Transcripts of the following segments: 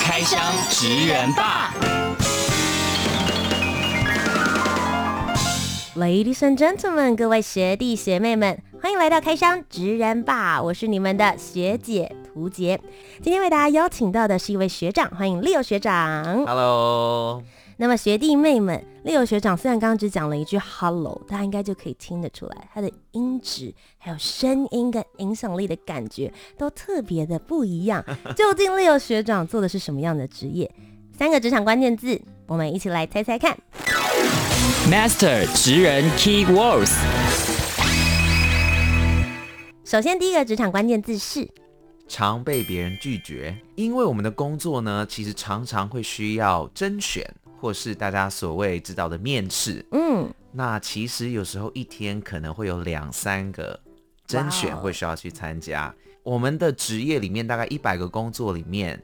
开箱职人吧，Ladies and gentlemen，各位学弟学妹们，欢迎来到开箱职人吧，我是你们的学姐涂洁。今天为大家邀请到的是一位学长，欢迎 Leo 学长。Hello。那么学弟妹们，Leo 学长虽然刚刚只讲了一句 “hello”，大家应该就可以听得出来，他的音质、还有声音跟影响力的感觉都特别的不一样。究竟 Leo 学长做的是什么样的职业？三个职场关键字，我们一起来猜猜看。Master 职人 Key Words。首先，第一个职场关键字是常被别人拒绝，因为我们的工作呢，其实常常会需要甄选。或是大家所谓知道的面试，嗯，那其实有时候一天可能会有两三个甄选会需要去参加。我们的职业里面大概一百个工作里面，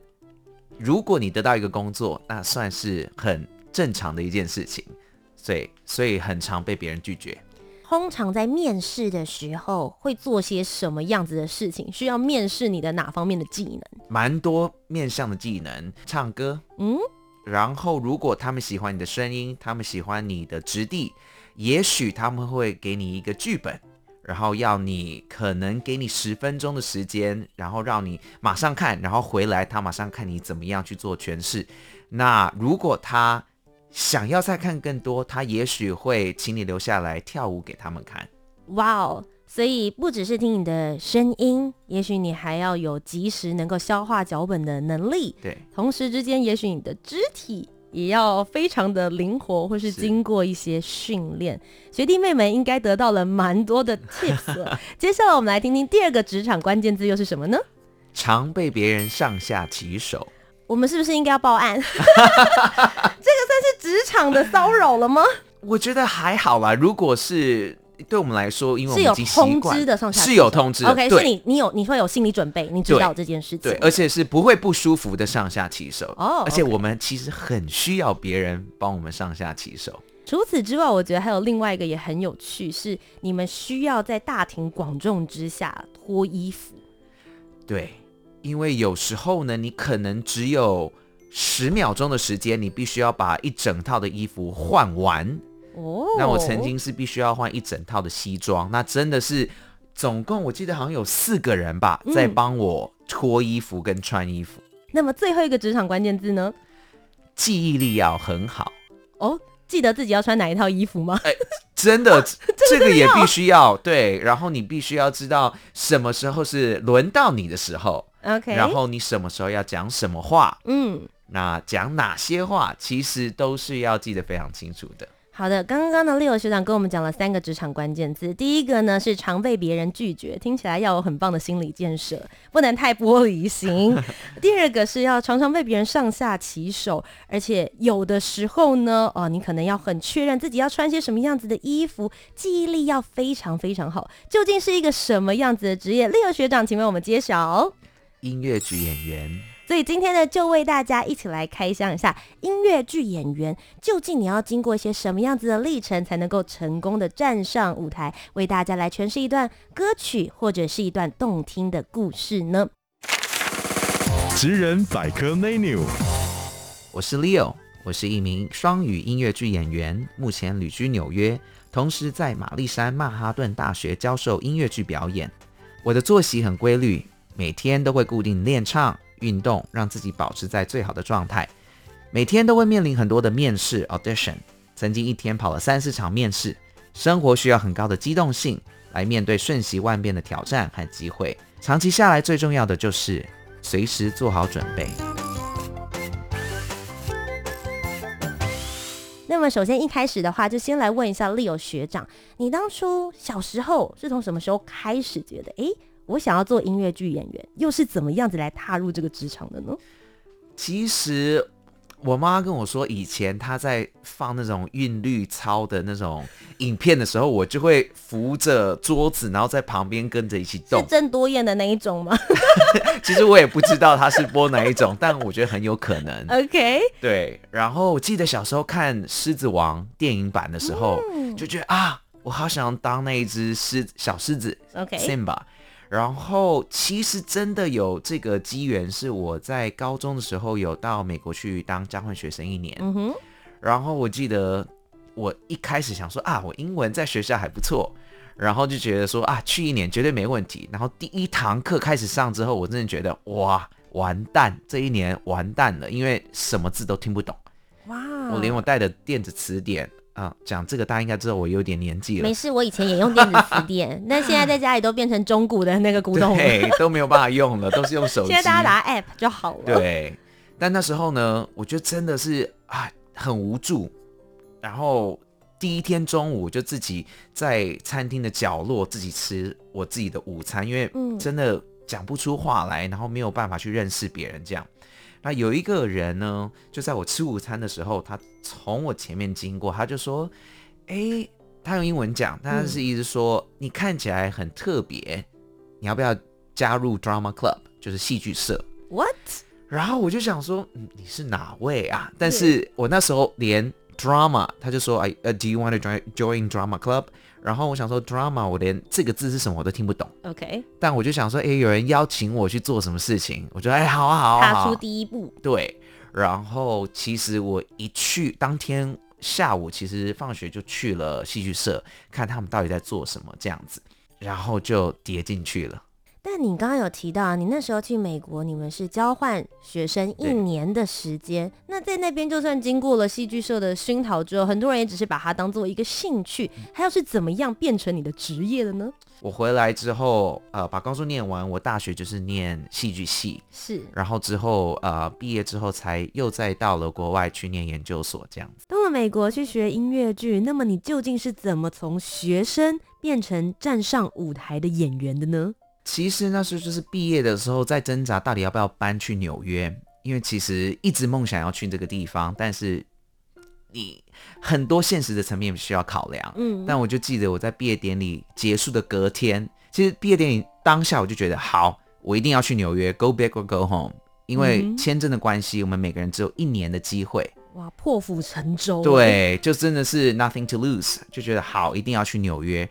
如果你得到一个工作，那算是很正常的一件事情，所以所以很常被别人拒绝。通常在面试的时候会做些什么样子的事情？需要面试你的哪方面的技能？蛮多面向的技能，唱歌，嗯。然后，如果他们喜欢你的声音，他们喜欢你的质地，也许他们会给你一个剧本，然后要你可能给你十分钟的时间，然后让你马上看，然后回来他马上看你怎么样去做诠释。那如果他想要再看更多，他也许会请你留下来跳舞给他们看。哇哦！所以不只是听你的声音，也许你还要有及时能够消化脚本的能力。对，同时之间，也许你的肢体也要非常的灵活，或是经过一些训练。学弟妹们应该得到了蛮多的 tips。接下来我们来听听第二个职场关键字又是什么呢？常被别人上下其手。我们是不是应该要报案？这个算是职场的骚扰了吗？我觉得还好啦，如果是。对我们来说，因为我们已经习惯是有通知的上下，是有通知的。OK，是你你有你会有心理准备，你知道这件事情，对，而且是不会不舒服的上下其手。哦，而且我们其实很需要别人帮我们上下其手。除此之外，我觉得还有另外一个也很有趣，是你们需要在大庭广众之下脱衣服。对，因为有时候呢，你可能只有十秒钟的时间，你必须要把一整套的衣服换完。哦，那我曾经是必须要换一整套的西装，那真的是总共我记得好像有四个人吧，在帮我脱衣服跟穿衣服。嗯。那么最后一个职场关键字呢？记忆力要很好哦，记得自己要穿哪一套衣服吗？哎，真的，啊，这个也必须要对，然后你必须要知道什么时候是轮到你的时候，OK，然后你什么时候要讲什么话，嗯，那讲哪些话，其实都是要记得非常清楚的。好的，刚刚呢，Leo 学长跟我们讲了三个职场关键字。第一个呢是常被别人拒绝，听起来要有很棒的心理建设，不能太玻璃心。第二个是要常常被别人上下其手，而且有的时候呢，哦，你可能要很确认自己要穿些什么样子的衣服，记忆力要非常非常好。究竟是一个什么样子的职业？Leo 学长，请为我们揭晓。音乐剧演员。所以今天呢，就为大家一起来开箱一下音乐剧演员，究竟你要经过一些什么样子的历程，才能够成功的站上舞台，为大家来诠释一段歌曲或者是一段动听的故事呢？职人百科 menu，我是 Leo，我是一名双语音乐剧演员，目前旅居纽约，同时在玛丽山曼哈顿大学教授音乐剧表演。我的作息很规律，每天都会固定练唱。运动让自己保持在最好的状态，每天都会面临很多的面试 audition，曾经一天跑了三四场面试。生活需要很高的机动性来面对瞬息万变的挑战和机会。长期下来，最重要的就是随时做好准备。那么，首先一开始的话，就先来问一下 Leo 学长，你当初小时候是从什么时候开始觉得，诶？我想要做音乐剧演员，又是怎么样子来踏入这个职场的呢？其实我妈跟我说，以前她在放那种韵律操的那种影片的时候，我就会扶着桌子，然后在旁边跟着一起动。是郑多燕的那一种吗？其实我也不知道她是播哪一种，但我觉得很有可能。OK，对。然后我记得小时候看《狮子王》电影版的时候，嗯就觉得啊，我好想当那一只狮小狮子 OK Simba。然后其实真的有这个机缘，是我在高中的时候有到美国去当交换学生一年。嗯哼，然后我记得我一开始想说啊，我英文在学校还不错，然后就觉得说啊，去一年绝对没问题。然后第一堂课开始上之后，我真的觉得哇，完蛋，这一年完蛋了，因为什么字都听不懂。哇，我连我带的电子词典。啊，讲这个大家应该知道我有点年纪了。没事，我以前也用电子词典，但现在在家里都变成中古的那个古董了，对，都没有办法用了，都是用手机。现在大家打 app 就好了。对，但那时候呢，我觉得真的是啊，很无助。然后第一天中午就自己在餐厅的角落自己吃我自己的午餐，因为真的讲不出话来，然后没有办法去认识别人这样。那有一个人呢，就在我吃午餐的时候，他从我前面经过，他就说：“哎，他用英文讲，他是意思说、嗯、你看起来很特别，你要不要加入 Drama Club，就是戏剧社？”What？然后我就想说，嗯，你是哪位啊？但是我那时候连 Drama，他就说：“哎，呃，Do you want to join join Drama Club？” 然后我想说，drama，我连这个字是什么我都听不懂。OK，但我就想说，哎，有人邀请我去做什么事情，我觉得，哎，好啊，好啊，踏出第一步。对，然后其实我一去，当天下午其实放学就去了戏剧社，看他们到底在做什么这样子，然后就跌进去了。但你刚刚有提到，你那时候去美国，你们是交换学生一年的时间。那在那边，就算经过了戏剧社的熏陶之后，很多人也只是把它当做一个兴趣。它又是怎么样变成你的职业的呢？我回来之后，呃，把高中念完，我大学就是念戏剧系，是。然后之后，呃，毕业之后才又再到了国外去念研究所，这样子。到了美国去学音乐剧，那么你究竟是怎么从学生变成站上舞台的演员的呢？其实那时候就是毕业的时候在挣扎，到底要不要搬去纽约？因为其实一直梦想要去这个地方，但是你很多现实的层面需要考量。嗯，但我就记得我在毕业典礼结束的隔天，其实毕业典礼当下我就觉得好，我一定要去纽约，Go back or go home。因为签证的关系，我们每个人只有一年的机会。哇，破釜沉舟。对，就真的是 nothing to lose，就觉得好，一定要去纽约。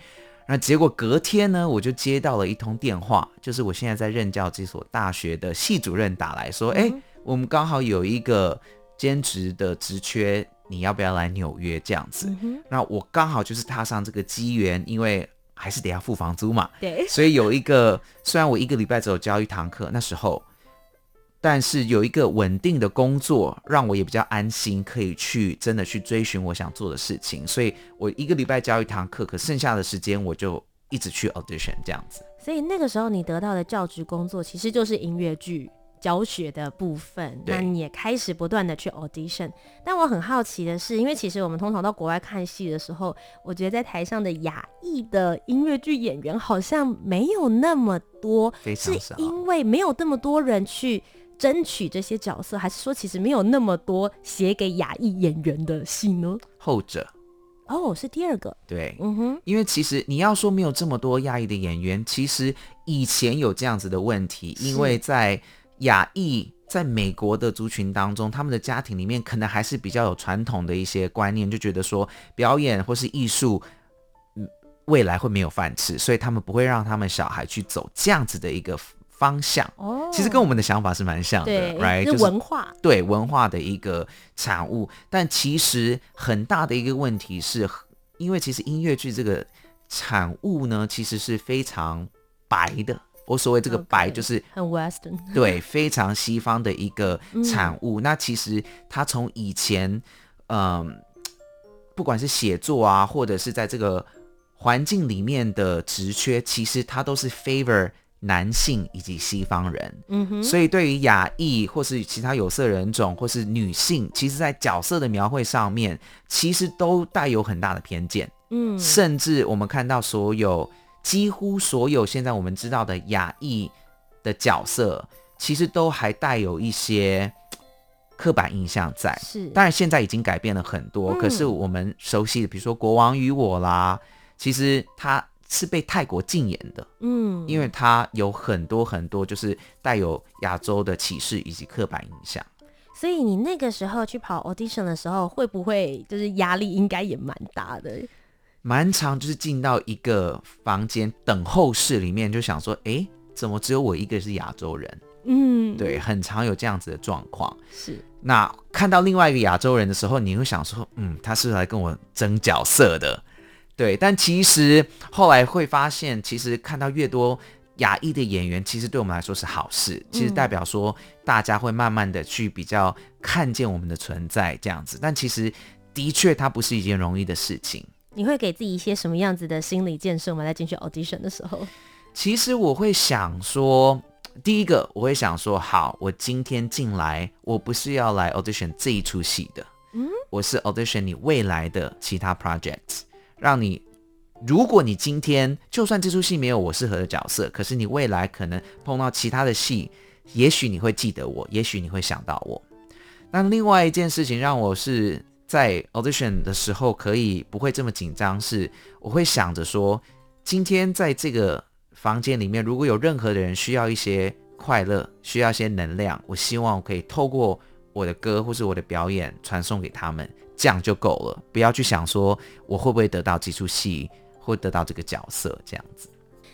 那结果隔天呢，我就接到了一通电话，就是我现在在任教这所大学的系主任打来说，哎、嗯，我们刚好有一个兼职的职缺，你要不要来纽约这样子？嗯、那我刚好就是踏上这个机缘，因为还是得要付房租嘛，对，所以有一个虽然我一个礼拜只有教一堂课，那时候。但是有一个稳定的工作，让我也比较安心，可以去真的去追寻我想做的事情。所以我一个礼拜教一堂课，可剩下的时间我就一直去 audition 这样子。所以那个时候你得到的教职工作，其实就是音乐剧教学的部分。那你也开始不断的去 audition。但我很好奇的是，因为其实我们通常到国外看戏的时候，我觉得在台上的亚裔的音乐剧演员好像没有那么多，非常少，是因为没有那么多人去。争取这些角色，还是说其实没有那么多写给亚裔演员的戏呢？后者，哦，是第二个。对，嗯哼，因为其实你要说没有这么多亚裔的演员，其实以前有这样子的问题，因为在亚裔在美国的族群当中，他们的家庭里面可能还是比较有传统的一些观念，就觉得说表演或是艺术，嗯，未来会没有饭吃，所以他们不会让他们小孩去走这样子的一个。方向哦，其实跟我们的想法是蛮像的，right？就是文化，对文化的一个产物。但其实很大的一个问题是，因为其实音乐剧这个产物呢，其实是非常白的。我所谓这个白，就是、很 Western，对，非常西方的一个产物。嗯、那其实它从以前，嗯，不管是写作啊，或者是在这个环境里面的职缺，其实它都是 favor。男性以及西方人，嗯哼，所以对于亚裔或是其他有色人种或是女性，其实在角色的描绘上面，其实都带有很大的偏见，嗯，甚至我们看到所有几乎所有现在我们知道的亚裔的角色，其实都还带有一些刻板印象在。是，当然现在已经改变了很多，嗯、可是我们熟悉的，比如说《国王与我》啦，其实它是被泰国禁演的。嗯，因为它有很多很多就是带有亚洲的歧视以及刻板印象。所以你那个时候去跑 audition 的时候，会不会就是压力应该也蛮大的？蛮长就是进到一个房间等候室里面，就想说，哎，怎么只有我一个是亚洲人？嗯，对，很常有这样子的状况。是。那看到另外一个亚洲人的时候，你会想说，嗯，他是来跟我争角色的。对，但其实后来会发现，其实看到越多。亚裔的演员其实对我们来说是好事，其实代表说大家会慢慢的去比较看见我们的存在这样子。但其实的确它不是一件容易的事情。你会给自己一些什么样子的心理建设吗？在进去 audition 的时候？其实我会想说，第一个我会想说，好，我今天进来，我不是要来 audition 这一出戏的，嗯，我是 audition 你未来的其他 project，让你。如果你今天就算这出戏没有我适合的角色，可是你未来可能碰到其他的戏，也许你会记得我，也许你会想到我。那另外一件事情让我是在 audition 的时候可以不会这么紧张，是我会想着说，今天在这个房间里面，如果有任何的人需要一些快乐，需要一些能量，我希望我可以透过我的歌或是我的表演传送给他们，这样就够了，不要去想说我会不会得到这出戏。会得到这个角色这样子。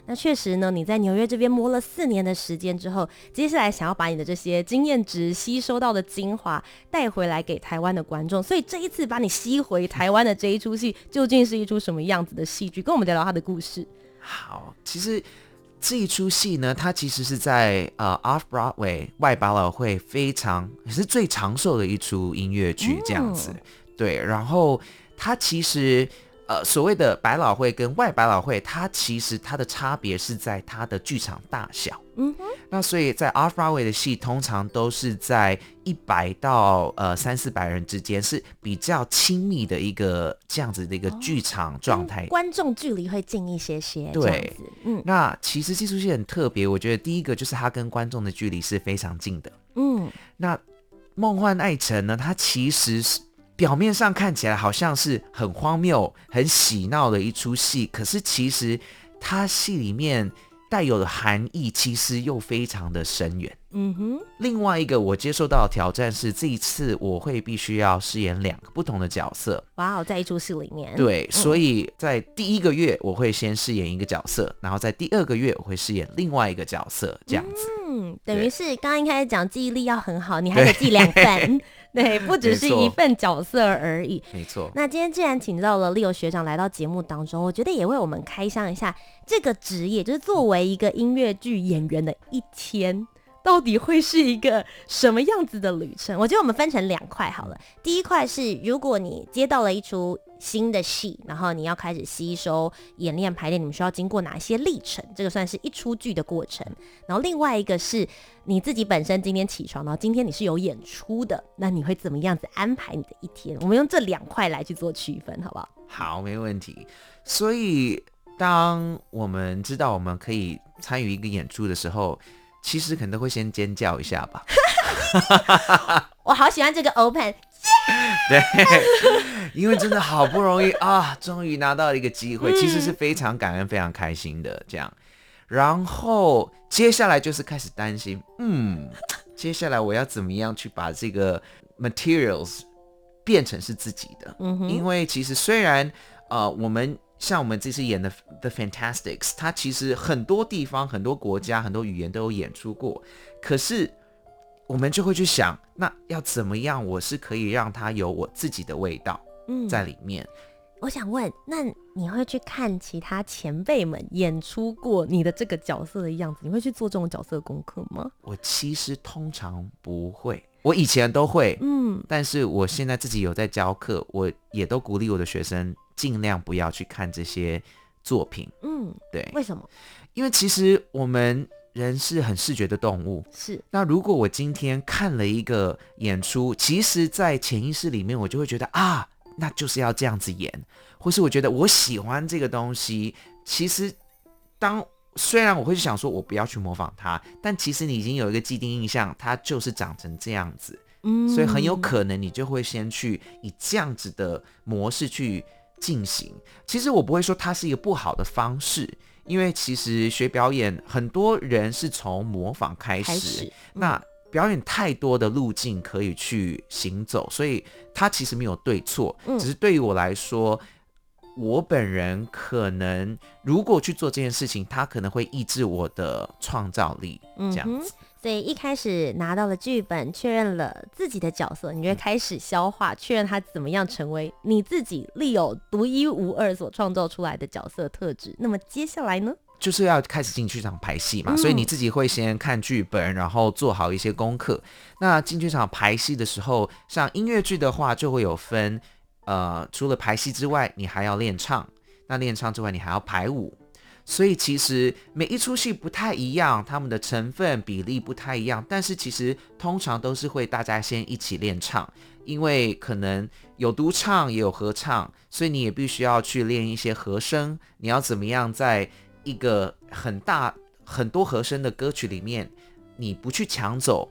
那确实呢，你在纽约这边摸了四年的时间之后，接下来想要把你的这些经验值吸收到的精华带回来给台湾的观众。所以这一次把你吸回台湾的这一出戏，究竟是一出什么样子的戏剧？跟我们聊聊他的故事。好，其实这一出戏呢，它其实是在呃 Off Broadway 外百老汇非常也是最长寿的一出音乐剧这样子。嗯、对，然后它其实。呃，所谓的百老汇跟外百老汇，它其实它的差别是在它的剧场大小。嗯哼。那所以在 Off Broadway 的戏，通常都是在一百到呃三四百人之间，是比较亲密的一个这样子的一个剧场状态。哦、观众距离会近一些些。对。嗯。那其实技术戏很特别，我觉得第一个就是它跟观众的距离是非常近的。嗯。那《梦幻爱城》呢，它其实是。表面上看起来好像是很荒谬、很喜闹的一出戏，可是其实它戏里面带有的含义，其实又非常的深远。嗯哼。另外一个我接受到的挑战是，这一次我会必须要饰演两个不同的角色。哇哦，在一出戏里面。对，所以在第一个月我会先饰演一个角色，然后在第二个月我会饰演另外一个角色，这样子。嗯，等于是刚刚一开始讲记忆力要很好，你还得记两份。对，不只是一份角色而已。没错。那今天既然请到了 Leo 学长来到节目当中，我觉得也为我们开箱一下这个职业，就是作为一个音乐剧演员的一天。到底会是一个什么样子的旅程？我觉得我们分成两块好了。第一块是，如果你接到了一出新的戏，然后你要开始吸收、演练、排练，你们需要经过哪些历程？这个算是一出剧的过程。然后另外一个是你自己本身今天起床，然后今天你是有演出的，那你会怎么样子安排你的一天？我们用这两块来去做区分，好不好？好，没问题。所以当我们知道我们可以参与一个演出的时候，其实可能都会先尖叫一下吧，我好喜欢这个 open，对，因为真的好不容易啊，终于拿到一个机会，其实是非常感恩、非常开心的这样。然后接下来就是开始担心，嗯，接下来我要怎么样去把这个 materials 变成是自己的？因为其实虽然呃我们。像我们这次演的《The Fantasticks》，它其实很多地方、很多国家、很多语言都有演出过。可是我们就会去想，那要怎么样？我是可以让它有我自己的味道在里面。嗯，我想问，那你会去看其他前辈们演出过你的这个角色的样子？你会去做这种角色功课吗？我其实通常不会，我以前都会，嗯，但是我现在自己有在教课，我也都鼓励我的学生。尽量不要去看这些作品。嗯，对。为什么？因为其实我们人是很视觉的动物。是。那如果我今天看了一个演出，其实，在潜意识里面，我就会觉得啊，那就是要这样子演，或是我觉得我喜欢这个东西。其实，当虽然我会想说，我不要去模仿他，但其实你已经有一个既定印象，他就是长成这样子。嗯，所以很有可能你就会先去以这样子的模式去进行。其实我不会说它是一个不好的方式，因为其实学表演很多人是从模仿开始，开始嗯、那表演太多的路径可以去行走，所以它其实没有对错，只是对于我来说。我本人可能如果去做这件事情，他可能会抑制我的创造力，这样子。嗯、所以一开始拿到了剧本，确认了自己的角色，你就会开始消化，确、嗯、认他怎么样成为你自己立有独一无二所创造出来的角色特质。那么接下来呢，就是要开始进剧场排戏嘛、嗯。所以你自己会先看剧本，然后做好一些功课。那进剧场排戏的时候，像音乐剧的话，就会有分。呃，除了排戏之外，你还要练唱。那练唱之外，你还要排舞。所以其实每一出戏不太一样，他们的成分比例不太一样。但是其实通常都是会大家先一起练唱，因为可能有独唱也有合唱，所以你也必须要去练一些和声。你要怎么样在一个很大很多和声的歌曲里面，你不去抢走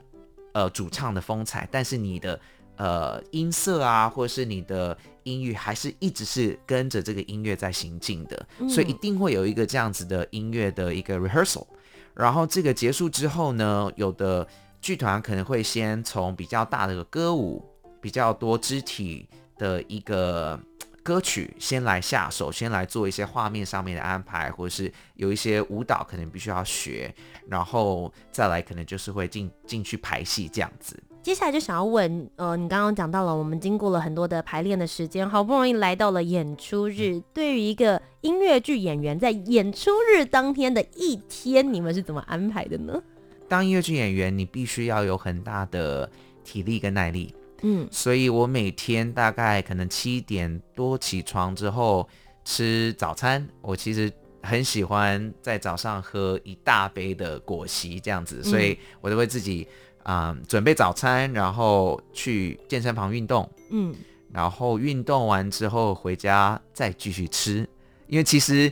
呃主唱的风采，但是你的。呃，音色啊，或者是你的音域，还是一直是跟着这个音乐在行进的，嗯，所以一定会有一个这样子的音乐的一个 rehearsal。然后这个结束之后呢，有的剧团可能会先从比较大的歌舞，比较多肢体的一个歌曲先来下手，先来做一些画面上面的安排，或者是有一些舞蹈可能必须要学，然后再来可能就是会进进去排戏这样子。接下来就想要问，呃，你刚刚讲到了，我们经过了很多的排练的时间，好不容易来到了演出日。对于一个音乐剧演员，在演出日当天的一天，你们是怎么安排的呢？当音乐剧演员，你必须要有很大的体力跟耐力。嗯，所以我每天大概可能七点多起床之后吃早餐。我其实很喜欢在早上喝一大杯的果昔这样子，所以我都会自己。啊、嗯，准备早餐，然后去健身房运动，嗯，然后运动完之后回家再继续吃，因为其实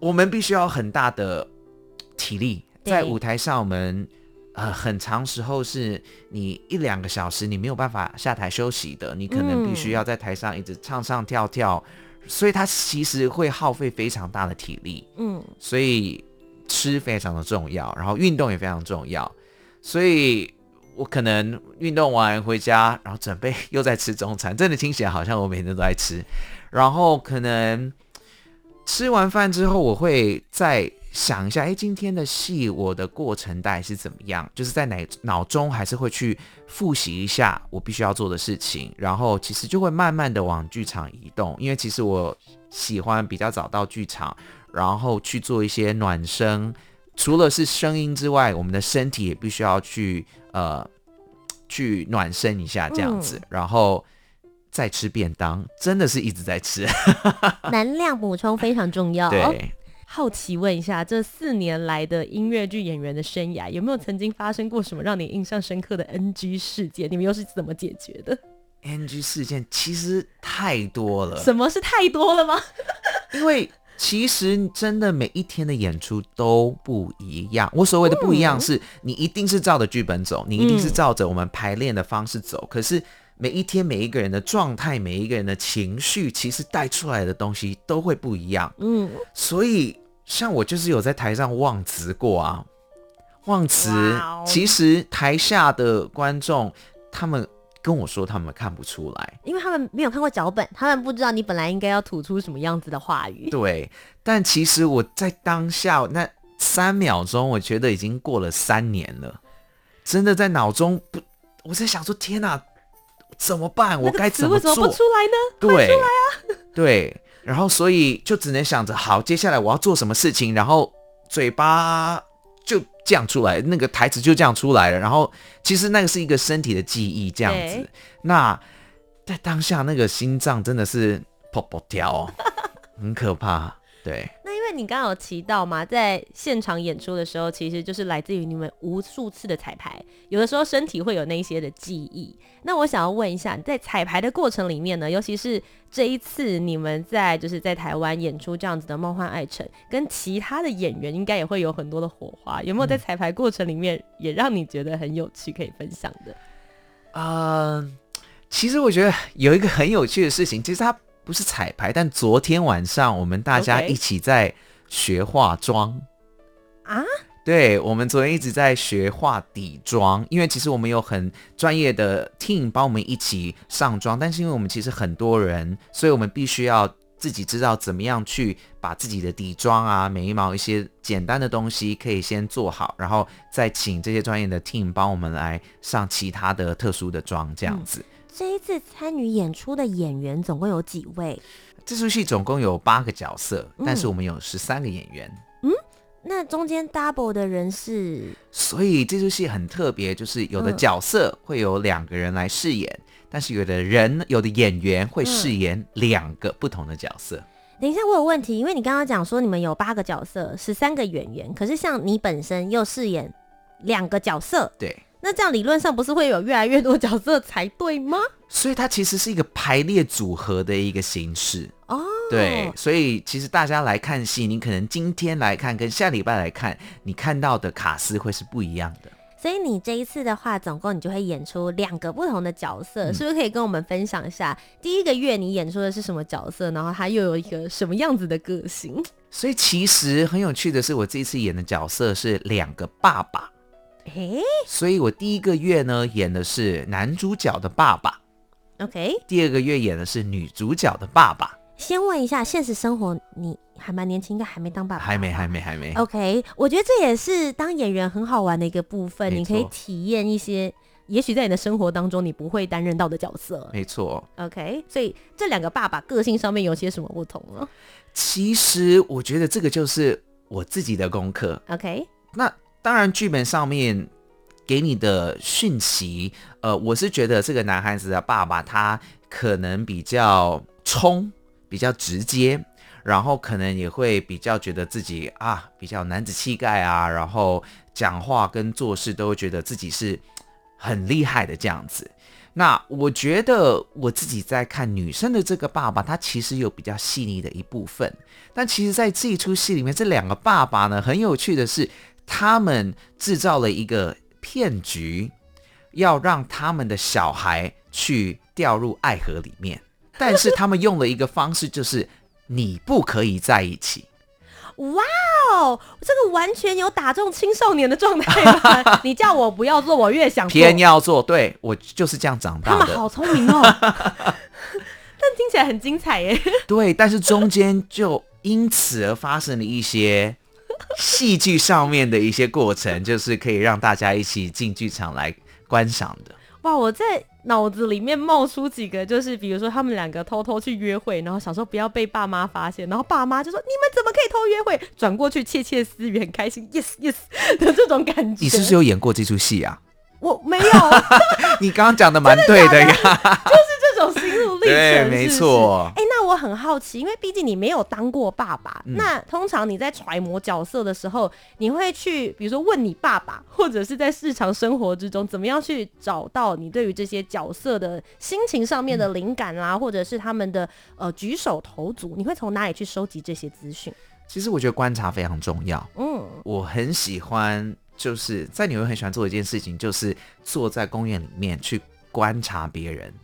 我们必须要很大的体力，在舞台上，我们呃很长时候是你一两个小时你没有办法下台休息的，你可能必须要在台上一直唱唱跳跳，嗯、所以它其实会耗费非常大的体力，嗯，所以吃非常的重要，然后运动也非常重要，所以。我可能运动完回家，然后准备又在吃中餐，真的听起来好像我每天都在吃。然后可能吃完饭之后，我会再想一下，哎，今天的戏我的过程大概是怎么样？就是在脑脑中还是会去复习一下我必须要做的事情，然后其实就会慢慢的往剧场移动，因为其实我喜欢比较早到剧场，然后去做一些暖身。除了是声音之外，我们的身体也必须要去呃去暖身一下，这样子，嗯，然后再吃便当，真的是一直在吃，能量补充非常重要。对，好奇问一下，这四年来的音乐剧演员的生涯，有没有曾经发生过什么让你印象深刻的 NG 事件？你们又是怎么解决的？NG 事件其实太多了。什么是太多了吗？因为。其实真的每一天的演出都不一样。我所谓的不一样，是你一定是照着剧本走，你一定是照着我们排练的方式走。可是每一天每一个人的状态，每一个人的情绪，其实带出来的东西都会不一样。嗯，所以像我就是有在台上忘词过啊，忘词。其实台下的观众他们。跟我说他们看不出来，因为他们没有看过脚本，他们不知道你本来应该要吐出什么样子的话语。对，但其实我在当下那三秒钟，我觉得已经过了三年了，真的在脑中不，我在想说，天哪，怎么办？我该怎么做？为什么不出来呢？对，出来啊！对，然后所以就只能想着，好，接下来我要做什么事情，然后嘴巴。就这样出来，那个台词就这样出来了。然后其实那个是一个身体的记忆，这样子。那在当下，那个心脏真的是砰砰跳，很可怕。对。你刚刚有提到嘛，在现场演出的时候，其实就是来自于你们无数次的彩排，有的时候身体会有那些的记忆。那我想要问一下，在彩排的过程里面呢，尤其是这一次你们在就是在台湾演出这样子的《梦幻爱城》，跟其他的演员应该也会有很多的火花，有没有在彩排过程里面也让你觉得很有趣可以分享的？呃，其实我觉得有一个很有趣的事情，其实它不是彩排，但昨天晚上我们大家一起在学化妆啊。对，我们昨天一直在学化底妆，因为其实我们有很专业的 team 帮我们一起上妆，但是因为我们其实很多人，所以我们必须要自己知道怎么样去把自己的底妆啊、眉毛一些简单的东西可以先做好，然后再请这些专业的 team 帮我们来上其他的特殊的妆，这样子。嗯，这一次参与演出的演员总共有几位？这出戏总共有八个角色，但是我们有十三个演员。嗯。那中间 double 的人是，所以这出戏很特别，就是有的角色会有两个人来饰演，嗯、但是有的人有的演员会饰演两个不同的角色。嗯、等一下，我有问题，因为你刚刚讲说你们有八个角色，十三个演员，可是像你本身又饰演两个角色，对，那这样理论上不是会有越来越多角色才对吗？所以它其实是一个排列组合的一个形式哦。对，所以其实大家来看戏，你可能今天来看跟下礼拜来看，你看到的卡斯会是不一样的。所以你这一次的话，总共你就会演出两个不同的角色，嗯、是不是可以跟我们分享一下？第一个月你演出的是什么角色，然后他又有一个什么样子的个性？所以其实很有趣的是，我这一次演的角色是两个爸爸。诶，所以我第一个月呢演的是男主角的爸爸，OK。第二个月演的是女主角的爸爸。先问一下，现实生活你还蛮年轻，应该还没当爸爸。还没，还没，还没。OK，我觉得这也是当演员很好玩的一个部分，你可以体验一些，也许在你的生活当中你不会担任到的角色。没错。OK，所以这两个爸爸个性上面有些什么不同呢？其实我觉得这个就是我自己的功课。OK，那当然剧本上面给你的讯息，呃，我是觉得这个男孩子的爸爸他可能比较冲。比较直接，然后可能也会比较觉得自己啊比较男子气概啊，然后讲话跟做事都会觉得自己是很厉害的这样子。那我觉得我自己在看女生的这个爸爸，他其实有比较细腻的一部分。但其实，在这一出戏里面，这两个爸爸呢，很有趣的是，他们制造了一个骗局，要让他们的小孩去掉入爱河里面。但是他们用了一个方式，就是你不可以在一起。哇哦，这个完全有打中青少年的状态吧。你叫我不要做，我越想做偏要做。对，我就是这样长大的。他们好聪明哦，但听起来很精彩耶。对，但是中间就因此而发生了一些戏剧上面的一些过程，就是可以让大家一起进剧场来观赏的。哇，我在脑子里面冒出几个，就是比如说他们两个偷偷去约会，然后想说不要被爸妈发现，然后爸妈就说，你们怎么可以偷约会？转过去窃窃私语，很开心，yes yes 的这种感觉。你是不是有演过这出戏啊？我没有。你刚刚讲的蛮对的呀，就是这种心路历程，对，没错。哎，那我很好奇，因为毕竟你没有当过爸爸，嗯、那通常你在揣摩角色的时候，你会去，比如说问你爸爸，或者是在日常生活之中，怎么样去找到你对于这些角色的心情上面的灵感啦，嗯、或者是他们的呃举手投足，你会从哪里去收集这些资讯？其实我觉得观察非常重要。嗯，我很喜欢。就是在纽约很喜欢做一件事情，就是坐在公园里面去观察别人，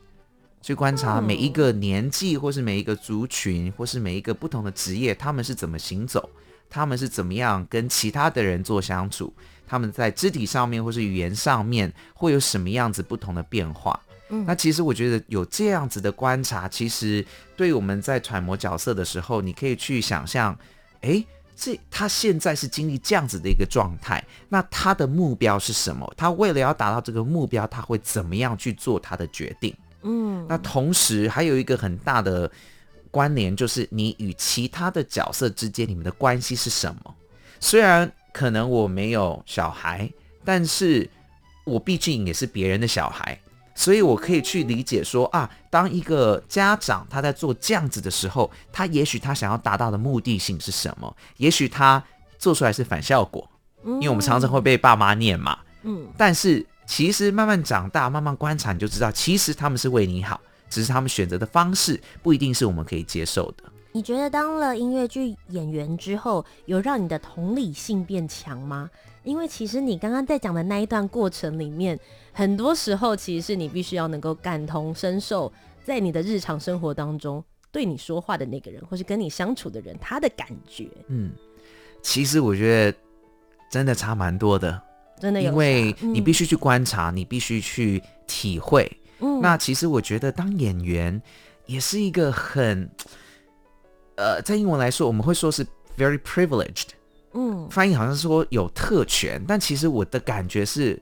去观察每一个年纪，或是每一个族群，或是每一个不同的职业，他们是怎么行走，他们是怎么样跟其他的人做相处，他们在肢体上面或是语言上面会有什么样子不同的变化。嗯，那其实我觉得有这样子的观察，其实对我们在揣摩角色的时候，你可以去想象，诶。这他现在是经历这样子的一个状态，那他的目标是什么？他为了要达到这个目标，他会怎么样去做他的决定？嗯，那同时还有一个很大的关联，就是你与其他的角色之间，你们的关系是什么？虽然可能我没有小孩，但是我毕竟也是别人的小孩。所以，我可以去理解说啊，当一个家长他在做这样子的时候，他也许他想要达到的目的性是什么？也许他做出来是反效果，因为我们常常会被爸妈念嘛。嗯，但是其实慢慢长大，慢慢观察，你就知道，其实他们是为你好，只是他们选择的方式不一定是我们可以接受的。你觉得当了音乐剧演员之后，有让你的同理性变强吗？因为其实你刚刚在讲的那一段过程里面，很多时候其实是你必须要能够感同身受，在你的日常生活当中对你说话的那个人，或是跟你相处的人，他的感觉。嗯，其实我觉得真的差蛮多的，真的有，因为你必须去观察，嗯、你必须去体会。嗯，那其实我觉得当演员也是一个很，呃，在英文来说，我们会说是 very privileged。嗯，翻译好像是说有特权，但其实我的感觉是，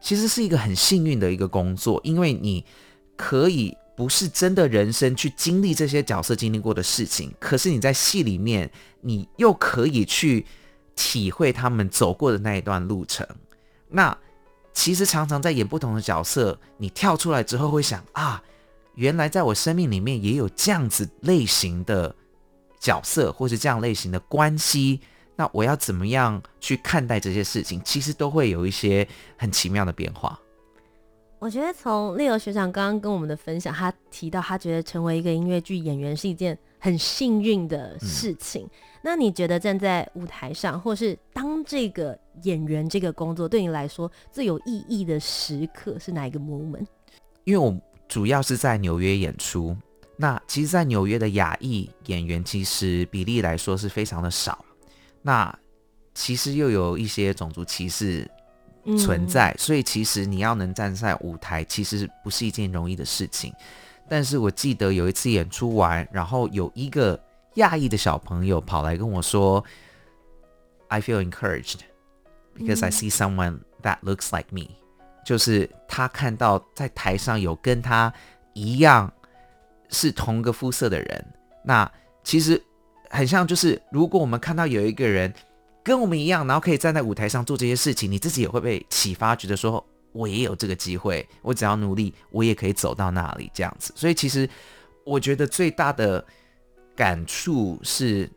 其实是一个很幸运的一个工作，因为你可以不是真的人生去经历这些角色经历过的事情，可是你在戏里面，你又可以去体会他们走过的那一段路程。那其实常常在演不同的角色，你跳出来之后会想啊，原来在我生命里面也有这样子类型的角色，或是这样类型的关系。那我要怎么样去看待这些事情？其实都会有一些很奇妙的变化。我觉得从 Leo 学长刚刚跟我们的分享，他提到他觉得成为一个音乐剧演员是一件很幸运的事情。嗯。那你觉得站在舞台上，或是当这个演员这个工作对你来说最有意义的时刻是哪一个 moment？因为我主要是在纽约演出，那其实，在纽约的亚裔演员其实比例来说是非常的少。那其实又有一些种族歧视存在，嗯，所以其实你要能站在舞台，其实不是一件容易的事情。但是我记得有一次演出完，然后有一个亚裔的小朋友跑来跟我说：“I feel encouraged because I see someone that looks like me。”就是他看到在台上有跟他一样是同个肤色的人。那其实。很像，就是如果我们看到有一个人跟我们一样，然后可以站在舞台上做这些事情，你自己也会被启发，觉得说我也有这个机会，我只要努力，我也可以走到那里这样子。所以其实我觉得最大的感触是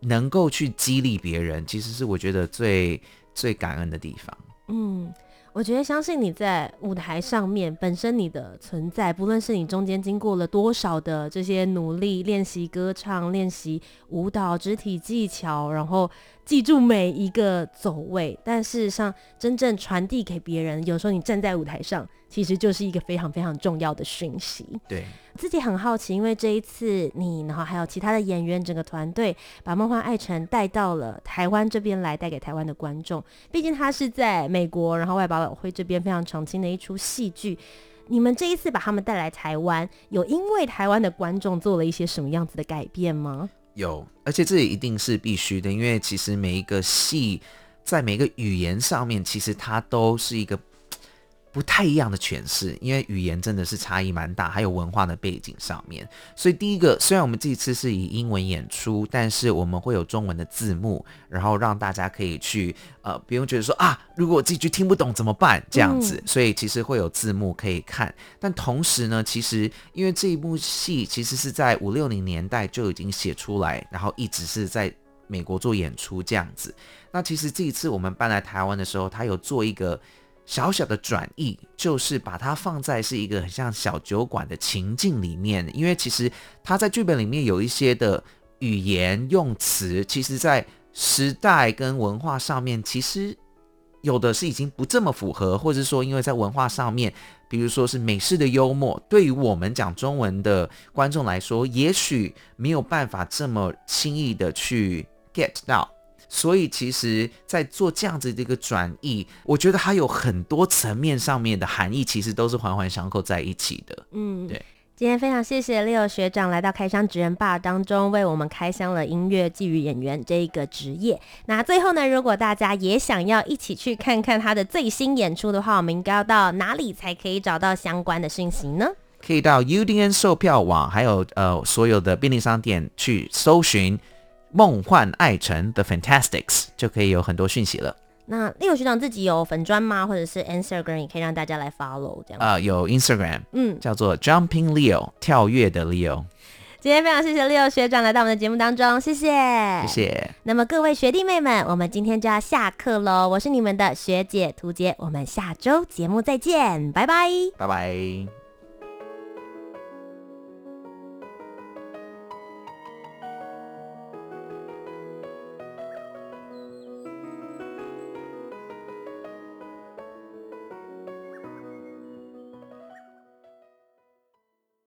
能够去激励别人，其实是我觉得最最感恩的地方。嗯。我觉得，相信你在舞台上面本身你的存在，不论是你中间经过了多少的这些努力，练习歌唱、练习舞蹈、肢体技巧，然后。记住每一个走位，但事实上，真正传递给别人，有时候你站在舞台上，其实就是一个非常非常重要的讯息。对，自己很好奇，因为这一次你，然后还有其他的演员，整个团队把《梦幻爱城》带到了台湾这边来，带给台湾的观众。毕竟他是在美国，然后外百老汇这边非常常青的一出戏剧。你们这一次把他们带来台湾，有因为台湾的观众做了一些什么样子的改变吗？有，而且这也一定是必须的，因为其实每一个戏在每个语言上面，其实它都是一个。不太一样的诠释，因为语言真的是差异蛮大，还有文化的背景上面。所以第一个，虽然我们这一次是以英文演出，但是我们会有中文的字幕，然后让大家可以去呃，不用觉得说啊，如果我这句听不懂怎么办这样子。所以其实会有字幕可以看。但同时呢，其实因为这一部戏其实是在五六零年代就已经写出来，然后一直是在美国做演出这样子。那其实这一次我们搬来台湾的时候，他有做一个。小小的转译，就是把它放在是一个很像小酒馆的情境里面，因为其实它在剧本里面有一些的语言用词，其实在时代跟文化上面，其实有的是已经不这么符合，或者说因为在文化上面，比如说是美式的幽默，对于我们讲中文的观众来说，也许没有办法这么轻易的去 get 到。所以，其实，在做这样子的一个转译，我觉得它有很多层面上面的含义，其实都是环环相扣在一起的。嗯，对。今天非常谢谢 Leo 学长来到开箱职人吧当中，为我们开箱了音乐剧演员这一个职业。那最后呢，如果大家也想要一起去看看他的最新演出的话，我们应该要到哪里才可以找到相关的讯息呢？可以到 UDN 售票网，还有呃所有的便利商店去搜寻。梦幻爱城 The Fantasticks 就可以有很多讯息了。那 Leo 学长自己有粉专吗？或者是 Instagram 也可以让大家来 follow 这样？啊、呃，有 Instagram，嗯，叫做 Jumping Leo，跳跃的 Leo。今天非常谢谢 Leo 学长来到我们的节目当中，谢谢，谢谢。那么各位学弟妹们，我们今天就要下课喽。我是你们的学姐涂洁，我们下周节目再见，拜拜，拜拜。